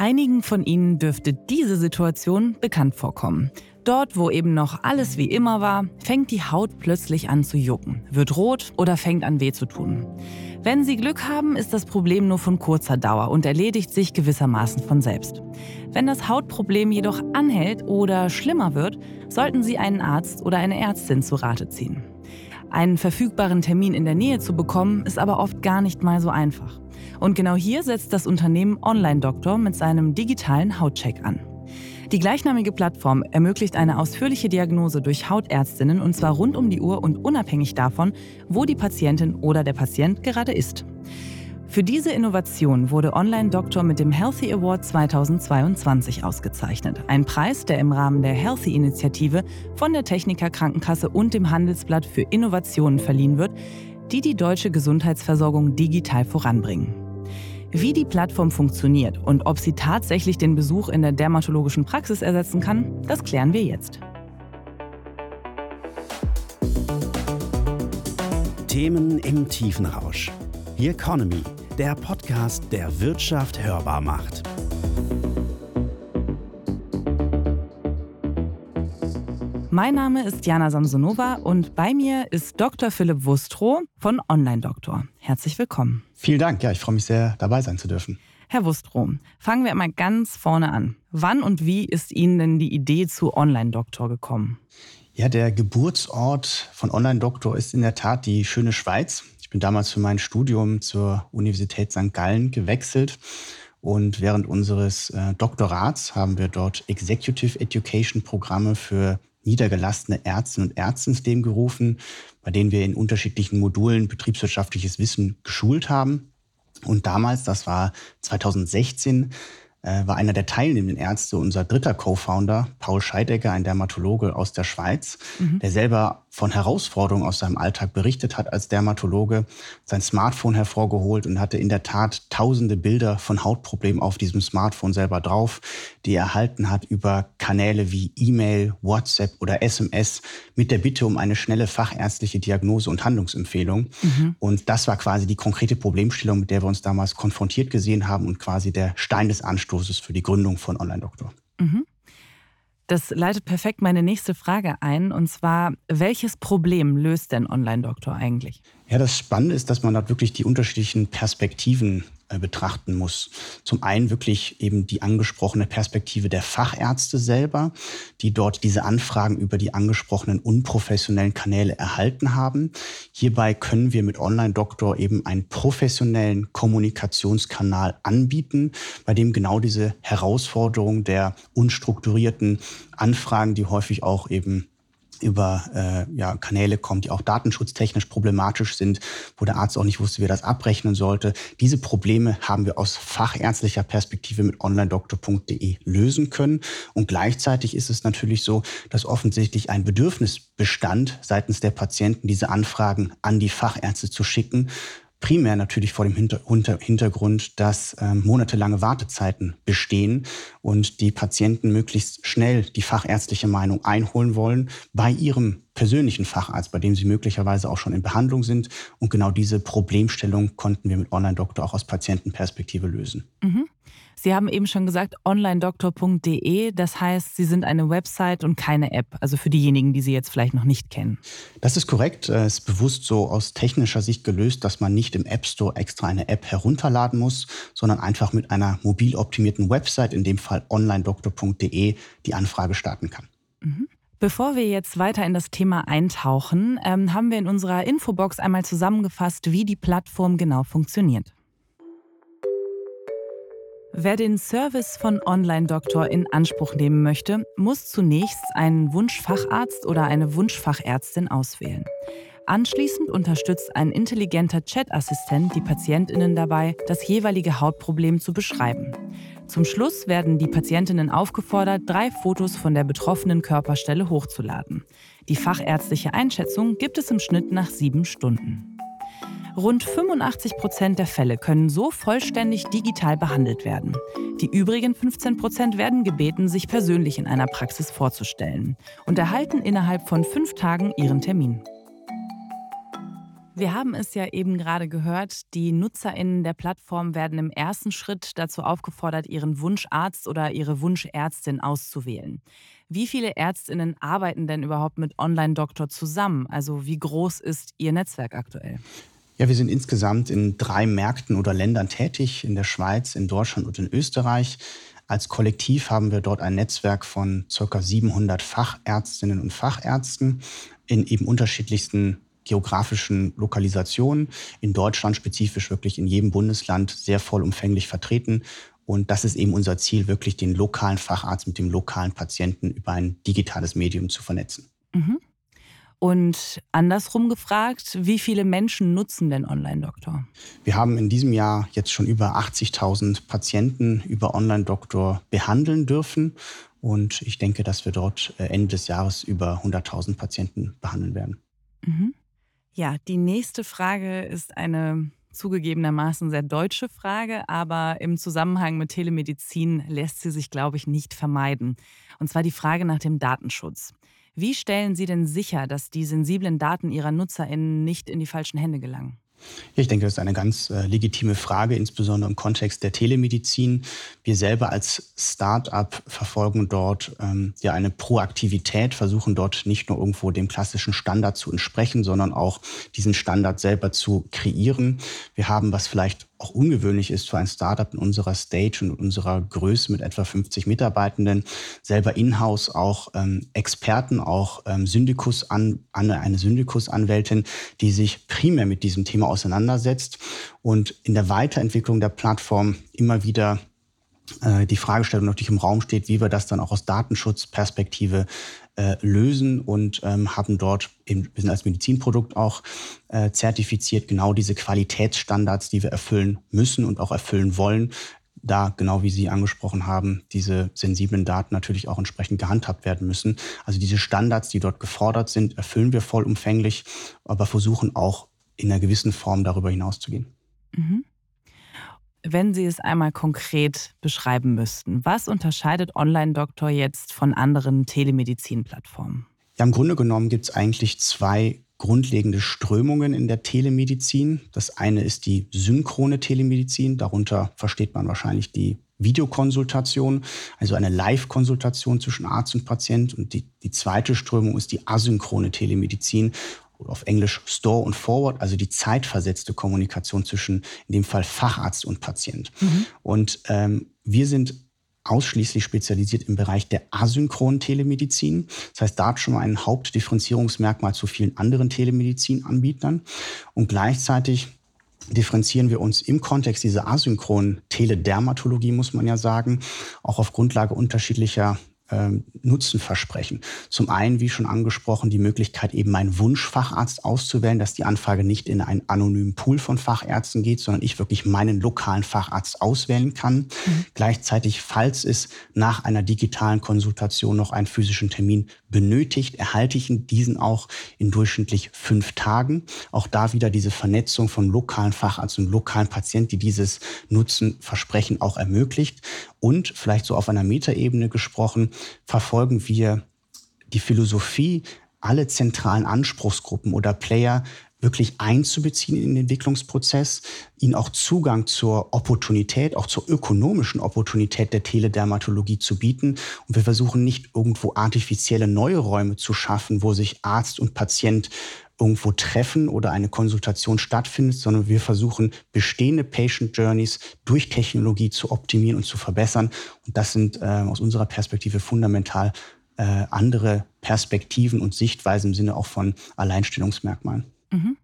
Einigen von Ihnen dürfte diese Situation bekannt vorkommen. Dort, wo eben noch alles wie immer war, fängt die Haut plötzlich an zu jucken, wird rot oder fängt an weh zu tun. Wenn Sie Glück haben, ist das Problem nur von kurzer Dauer und erledigt sich gewissermaßen von selbst. Wenn das Hautproblem jedoch anhält oder schlimmer wird, sollten Sie einen Arzt oder eine Ärztin zu Rate ziehen. Einen verfügbaren Termin in der Nähe zu bekommen, ist aber oft gar nicht mal so einfach. Und genau hier setzt das Unternehmen Online Doctor mit seinem digitalen Hautcheck an. Die gleichnamige Plattform ermöglicht eine ausführliche Diagnose durch Hautärztinnen und zwar rund um die Uhr und unabhängig davon, wo die Patientin oder der Patient gerade ist. Für diese Innovation wurde Online Doctor mit dem Healthy Award 2022 ausgezeichnet. Ein Preis, der im Rahmen der Healthy-Initiative von der Techniker Krankenkasse und dem Handelsblatt für Innovationen verliehen wird, die die deutsche Gesundheitsversorgung digital voranbringen. Wie die Plattform funktioniert und ob sie tatsächlich den Besuch in der dermatologischen Praxis ersetzen kann, das klären wir jetzt. Themen im Tiefenrausch. The Economy, der Podcast, der Wirtschaft hörbar macht. Mein Name ist Jana Samsonova und bei mir ist Dr. Philipp Wustrow von Online Doktor. Herzlich willkommen. Vielen Dank. Ja, ich freue mich sehr, dabei sein zu dürfen. Herr Wustrow, fangen wir einmal ganz vorne an. Wann und wie ist Ihnen denn die Idee zu Online Doktor gekommen? Ja, der Geburtsort von Online Doktor ist in der Tat die schöne Schweiz. Ich bin damals für mein Studium zur Universität St. Gallen gewechselt. Und während unseres äh, Doktorats haben wir dort Executive Education Programme für niedergelassene Ärztinnen und Ärzte ins Leben gerufen, bei denen wir in unterschiedlichen Modulen betriebswirtschaftliches Wissen geschult haben. Und damals, das war 2016, äh, war einer der teilnehmenden Ärzte unser dritter Co-Founder, Paul Scheidecker, ein Dermatologe aus der Schweiz, mhm. der selber von Herausforderungen aus seinem Alltag berichtet hat als Dermatologe, sein Smartphone hervorgeholt und hatte in der Tat tausende Bilder von Hautproblemen auf diesem Smartphone selber drauf, die er erhalten hat über Kanäle wie E-Mail, WhatsApp oder SMS mit der Bitte um eine schnelle fachärztliche Diagnose und Handlungsempfehlung. Mhm. Und das war quasi die konkrete Problemstellung, mit der wir uns damals konfrontiert gesehen haben und quasi der Stein des Anstoßes für die Gründung von Online Doktor. Mhm. Das leitet perfekt meine nächste Frage ein, und zwar, welches Problem löst denn Online-Doktor eigentlich? Ja, das Spannende ist, dass man dort wirklich die unterschiedlichen Perspektiven betrachten muss. Zum einen wirklich eben die angesprochene Perspektive der Fachärzte selber, die dort diese Anfragen über die angesprochenen unprofessionellen Kanäle erhalten haben. Hierbei können wir mit Online-Doktor eben einen professionellen Kommunikationskanal anbieten, bei dem genau diese Herausforderung der unstrukturierten Anfragen, die häufig auch eben über äh, ja, Kanäle kommt, die auch datenschutztechnisch problematisch sind, wo der Arzt auch nicht wusste, wie er das abrechnen sollte. Diese Probleme haben wir aus fachärztlicher Perspektive mit onlinedoktor.de lösen können. Und gleichzeitig ist es natürlich so, dass offensichtlich ein Bedürfnis bestand seitens der Patienten, diese Anfragen an die Fachärzte zu schicken Primär natürlich vor dem Hintergrund, dass ähm, monatelange Wartezeiten bestehen und die Patienten möglichst schnell die fachärztliche Meinung einholen wollen bei ihrem persönlichen Facharzt, bei dem sie möglicherweise auch schon in Behandlung sind. Und genau diese Problemstellung konnten wir mit Online-Doktor auch aus Patientenperspektive lösen. Mhm. Sie haben eben schon gesagt, onlinedoktor.de, das heißt, Sie sind eine Website und keine App, also für diejenigen, die Sie jetzt vielleicht noch nicht kennen. Das ist korrekt. Es ist bewusst so aus technischer Sicht gelöst, dass man nicht im App Store extra eine App herunterladen muss, sondern einfach mit einer mobil optimierten Website, in dem Fall onlinedoktor.de, die Anfrage starten kann. Mhm. Bevor wir jetzt weiter in das Thema eintauchen, ähm, haben wir in unserer Infobox einmal zusammengefasst, wie die Plattform genau funktioniert. Wer den Service von Online-Doktor in Anspruch nehmen möchte, muss zunächst einen Wunschfacharzt oder eine Wunschfachärztin auswählen. Anschließend unterstützt ein intelligenter Chat-Assistent die Patientinnen dabei, das jeweilige Hautproblem zu beschreiben. Zum Schluss werden die Patientinnen aufgefordert, drei Fotos von der betroffenen Körperstelle hochzuladen. Die fachärztliche Einschätzung gibt es im Schnitt nach sieben Stunden. Rund 85 Prozent der Fälle können so vollständig digital behandelt werden. Die übrigen 15 Prozent werden gebeten, sich persönlich in einer Praxis vorzustellen und erhalten innerhalb von fünf Tagen ihren Termin. Wir haben es ja eben gerade gehört, die Nutzerinnen der Plattform werden im ersten Schritt dazu aufgefordert, ihren Wunscharzt oder ihre Wunschärztin auszuwählen. Wie viele Ärztinnen arbeiten denn überhaupt mit Online-Doktor zusammen? Also wie groß ist Ihr Netzwerk aktuell? Ja, wir sind insgesamt in drei Märkten oder Ländern tätig, in der Schweiz, in Deutschland und in Österreich. Als Kollektiv haben wir dort ein Netzwerk von ca. 700 Fachärztinnen und Fachärzten in eben unterschiedlichsten geografischen Lokalisationen in Deutschland spezifisch wirklich in jedem Bundesland sehr vollumfänglich vertreten. Und das ist eben unser Ziel, wirklich den lokalen Facharzt mit dem lokalen Patienten über ein digitales Medium zu vernetzen. Mhm. Und andersrum gefragt, wie viele Menschen nutzen denn Online-Doktor? Wir haben in diesem Jahr jetzt schon über 80.000 Patienten über Online-Doktor behandeln dürfen. Und ich denke, dass wir dort äh, Ende des Jahres über 100.000 Patienten behandeln werden. Mhm. Ja, die nächste Frage ist eine zugegebenermaßen sehr deutsche Frage, aber im Zusammenhang mit Telemedizin lässt sie sich, glaube ich, nicht vermeiden. Und zwar die Frage nach dem Datenschutz. Wie stellen Sie denn sicher, dass die sensiblen Daten Ihrer Nutzerinnen nicht in die falschen Hände gelangen? Ich denke, das ist eine ganz äh, legitime Frage, insbesondere im Kontext der Telemedizin. Wir selber als Start-up verfolgen dort ähm, ja eine Proaktivität, versuchen dort nicht nur irgendwo dem klassischen Standard zu entsprechen, sondern auch diesen Standard selber zu kreieren. Wir haben, was vielleicht auch ungewöhnlich ist für ein Startup in unserer Stage und unserer Größe mit etwa 50 Mitarbeitenden, selber in-house auch ähm, Experten, auch ähm, Syndikus an, an, eine Syndikus-Anwältin, die sich primär mit diesem Thema auseinandersetzt und in der Weiterentwicklung der Plattform immer wieder die Fragestellung natürlich im Raum steht, wie wir das dann auch aus Datenschutzperspektive äh, lösen und ähm, haben dort, eben, wir sind als Medizinprodukt auch äh, zertifiziert, genau diese Qualitätsstandards, die wir erfüllen müssen und auch erfüllen wollen, da, genau wie Sie angesprochen haben, diese sensiblen Daten natürlich auch entsprechend gehandhabt werden müssen. Also diese Standards, die dort gefordert sind, erfüllen wir vollumfänglich, aber versuchen auch in einer gewissen Form darüber hinauszugehen. Mhm. Wenn Sie es einmal konkret beschreiben müssten, was unterscheidet Online-Doktor jetzt von anderen Telemedizin-Plattformen? Ja, im Grunde genommen gibt es eigentlich zwei grundlegende Strömungen in der Telemedizin. Das eine ist die synchrone Telemedizin. Darunter versteht man wahrscheinlich die Videokonsultation, also eine Live-Konsultation zwischen Arzt und Patient. Und die, die zweite Strömung ist die asynchrone Telemedizin oder auf Englisch Store und Forward, also die zeitversetzte Kommunikation zwischen in dem Fall Facharzt und Patient. Mhm. Und ähm, wir sind ausschließlich spezialisiert im Bereich der asynchronen Telemedizin. Das heißt, da hat schon mal ein Hauptdifferenzierungsmerkmal zu vielen anderen Telemedizinanbietern. Und gleichzeitig differenzieren wir uns im Kontext dieser asynchronen Teledermatologie, muss man ja sagen, auch auf Grundlage unterschiedlicher ähm, Nutzen versprechen. Zum einen, wie schon angesprochen, die Möglichkeit, eben meinen Wunschfacharzt auszuwählen, dass die Anfrage nicht in einen anonymen Pool von Fachärzten geht, sondern ich wirklich meinen lokalen Facharzt auswählen kann. Mhm. Gleichzeitig, falls es nach einer digitalen Konsultation noch einen physischen Termin benötigt, erhalte ich diesen auch in durchschnittlich fünf Tagen. Auch da wieder diese Vernetzung von lokalen Facharzt und lokalen Patienten, die dieses Nutzen versprechen, auch ermöglicht. Und vielleicht so auf einer Metaebene gesprochen, verfolgen wir die Philosophie, alle zentralen Anspruchsgruppen oder Player wirklich einzubeziehen in den Entwicklungsprozess, ihnen auch Zugang zur Opportunität, auch zur ökonomischen Opportunität der Teledermatologie zu bieten. Und wir versuchen nicht irgendwo artifizielle neue Räume zu schaffen, wo sich Arzt und Patient irgendwo treffen oder eine Konsultation stattfindet, sondern wir versuchen bestehende Patient Journeys durch Technologie zu optimieren und zu verbessern. Und das sind äh, aus unserer Perspektive fundamental äh, andere Perspektiven und Sichtweisen im Sinne auch von Alleinstellungsmerkmalen. Mhm.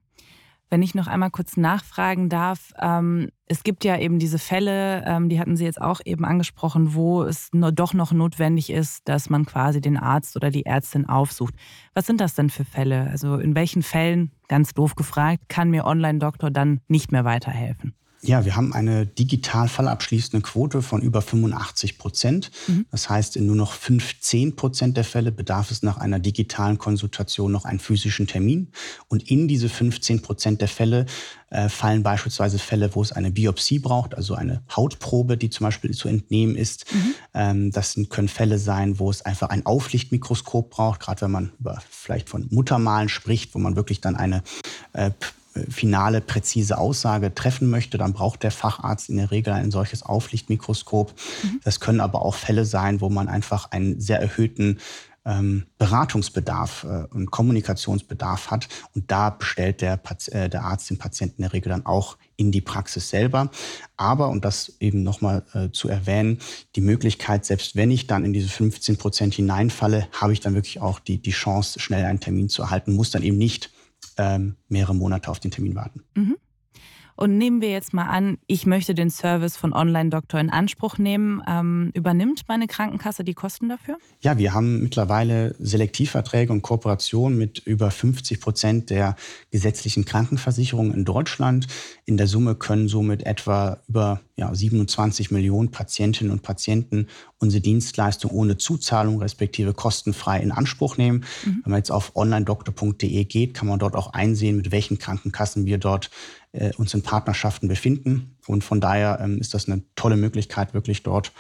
Wenn ich noch einmal kurz nachfragen darf, ähm, es gibt ja eben diese Fälle, ähm, die hatten Sie jetzt auch eben angesprochen, wo es nur doch noch notwendig ist, dass man quasi den Arzt oder die Ärztin aufsucht. Was sind das denn für Fälle? Also in welchen Fällen, ganz doof gefragt, kann mir Online-Doktor dann nicht mehr weiterhelfen? Ja, wir haben eine digital fallabschließende Quote von über 85 Prozent. Mhm. Das heißt, in nur noch 15 Prozent der Fälle bedarf es nach einer digitalen Konsultation noch einen physischen Termin. Und in diese 15 Prozent der Fälle äh, fallen beispielsweise Fälle, wo es eine Biopsie braucht, also eine Hautprobe, die zum Beispiel zu entnehmen ist. Mhm. Ähm, das können Fälle sein, wo es einfach ein Auflichtmikroskop braucht, gerade wenn man über, vielleicht von Muttermalen spricht, wo man wirklich dann eine äh, finale, präzise Aussage treffen möchte, dann braucht der Facharzt in der Regel ein solches Auflichtmikroskop. Mhm. Das können aber auch Fälle sein, wo man einfach einen sehr erhöhten ähm, Beratungsbedarf äh, und Kommunikationsbedarf hat. Und da bestellt der, äh, der Arzt den Patienten in der Regel dann auch in die Praxis selber. Aber, und das eben nochmal äh, zu erwähnen, die Möglichkeit, selbst wenn ich dann in diese 15 Prozent hineinfalle, habe ich dann wirklich auch die, die Chance, schnell einen Termin zu erhalten, muss dann eben nicht ähm, mehrere Monate auf den Termin warten. Mhm. Und nehmen wir jetzt mal an, ich möchte den Service von Online-Doktor in Anspruch nehmen. Ähm, übernimmt meine Krankenkasse die Kosten dafür? Ja, wir haben mittlerweile Selektivverträge und Kooperationen mit über 50 Prozent der gesetzlichen Krankenversicherungen in Deutschland. In der Summe können somit etwa über ja, 27 Millionen Patientinnen und Patienten unsere Dienstleistung ohne Zuzahlung respektive kostenfrei in Anspruch nehmen. Mhm. Wenn man jetzt auf onlinedoktor.de geht, kann man dort auch einsehen, mit welchen Krankenkassen wir dort äh, uns in Partnerschaften befinden. Und von daher ähm, ist das eine tolle Möglichkeit, wirklich dort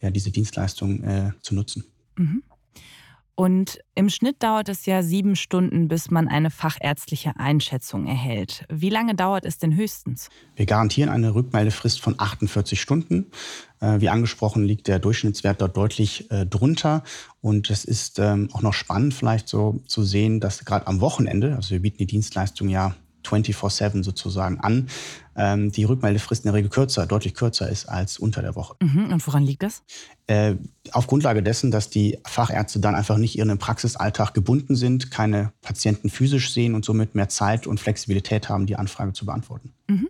ja, diese Dienstleistung äh, zu nutzen. Mhm. Und im Schnitt dauert es ja sieben Stunden, bis man eine fachärztliche Einschätzung erhält. Wie lange dauert es denn höchstens? Wir garantieren eine Rückmeldefrist von 48 Stunden. Äh, wie angesprochen liegt der Durchschnittswert dort deutlich äh, drunter. Und es ist ähm, auch noch spannend vielleicht so zu sehen, dass gerade am Wochenende, also wir bieten die Dienstleistung ja 24-7 sozusagen an, ähm, die Rückmeldefrist in der Regel kürzer, deutlich kürzer ist als unter der Woche. Mhm. Und woran liegt das? Äh, auf Grundlage dessen, dass die Fachärzte dann einfach nicht ihren Praxisalltag gebunden sind, keine Patienten physisch sehen und somit mehr Zeit und Flexibilität haben, die Anfrage zu beantworten. Mhm.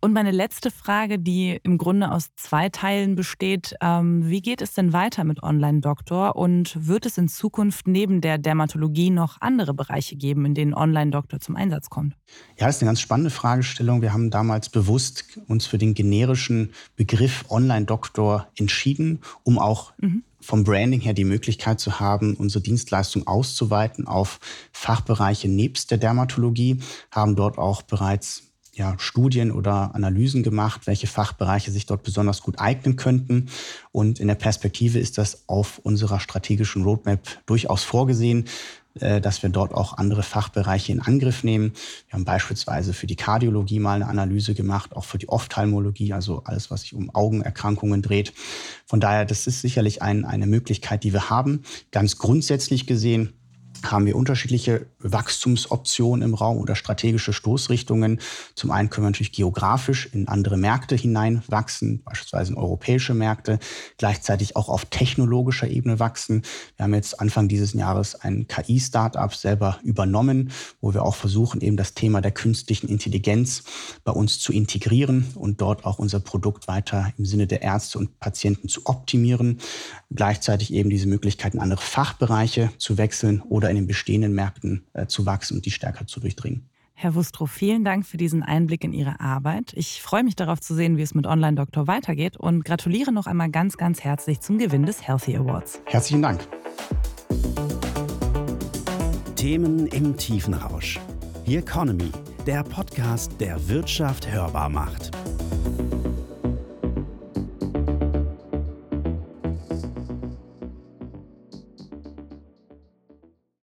Und meine letzte Frage, die im Grunde aus zwei Teilen besteht, ähm, wie geht es denn weiter mit Online-Doktor und wird es in Zukunft neben der Dermatologie noch andere Bereiche geben, in denen Online-Doktor zum Einsatz kommt? Ja, das ist eine ganz spannende Fragestellung. Wir haben damals bewusst uns für den generischen Begriff Online-Doktor entschieden, um auch mhm vom Branding her die Möglichkeit zu haben, unsere Dienstleistung auszuweiten auf Fachbereiche nebst der Dermatologie, haben dort auch bereits ja, Studien oder Analysen gemacht, welche Fachbereiche sich dort besonders gut eignen könnten. Und in der Perspektive ist das auf unserer strategischen Roadmap durchaus vorgesehen, äh, dass wir dort auch andere Fachbereiche in Angriff nehmen. Wir haben beispielsweise für die Kardiologie mal eine Analyse gemacht, auch für die Ophthalmologie, also alles, was sich um Augenerkrankungen dreht. Von daher, das ist sicherlich ein, eine Möglichkeit, die wir haben. Ganz grundsätzlich gesehen haben wir unterschiedliche Wachstumsoptionen im Raum oder strategische Stoßrichtungen. Zum einen können wir natürlich geografisch in andere Märkte hineinwachsen, beispielsweise in europäische Märkte, gleichzeitig auch auf technologischer Ebene wachsen. Wir haben jetzt Anfang dieses Jahres ein KI-Startup selber übernommen, wo wir auch versuchen, eben das Thema der künstlichen Intelligenz bei uns zu integrieren und dort auch unser Produkt weiter im Sinne der Ärzte und Patienten zu optimieren. Gleichzeitig eben diese Möglichkeit, in andere Fachbereiche zu wechseln oder in den bestehenden Märkten äh, zu wachsen und die stärker zu durchdringen. Herr Wustrow, vielen Dank für diesen Einblick in Ihre Arbeit. Ich freue mich darauf zu sehen, wie es mit Online Doktor weitergeht und gratuliere noch einmal ganz, ganz herzlich zum Gewinn des Healthy Awards. Herzlichen Dank. Themen im tiefen Rausch. The Economy, der Podcast, der Wirtschaft hörbar macht.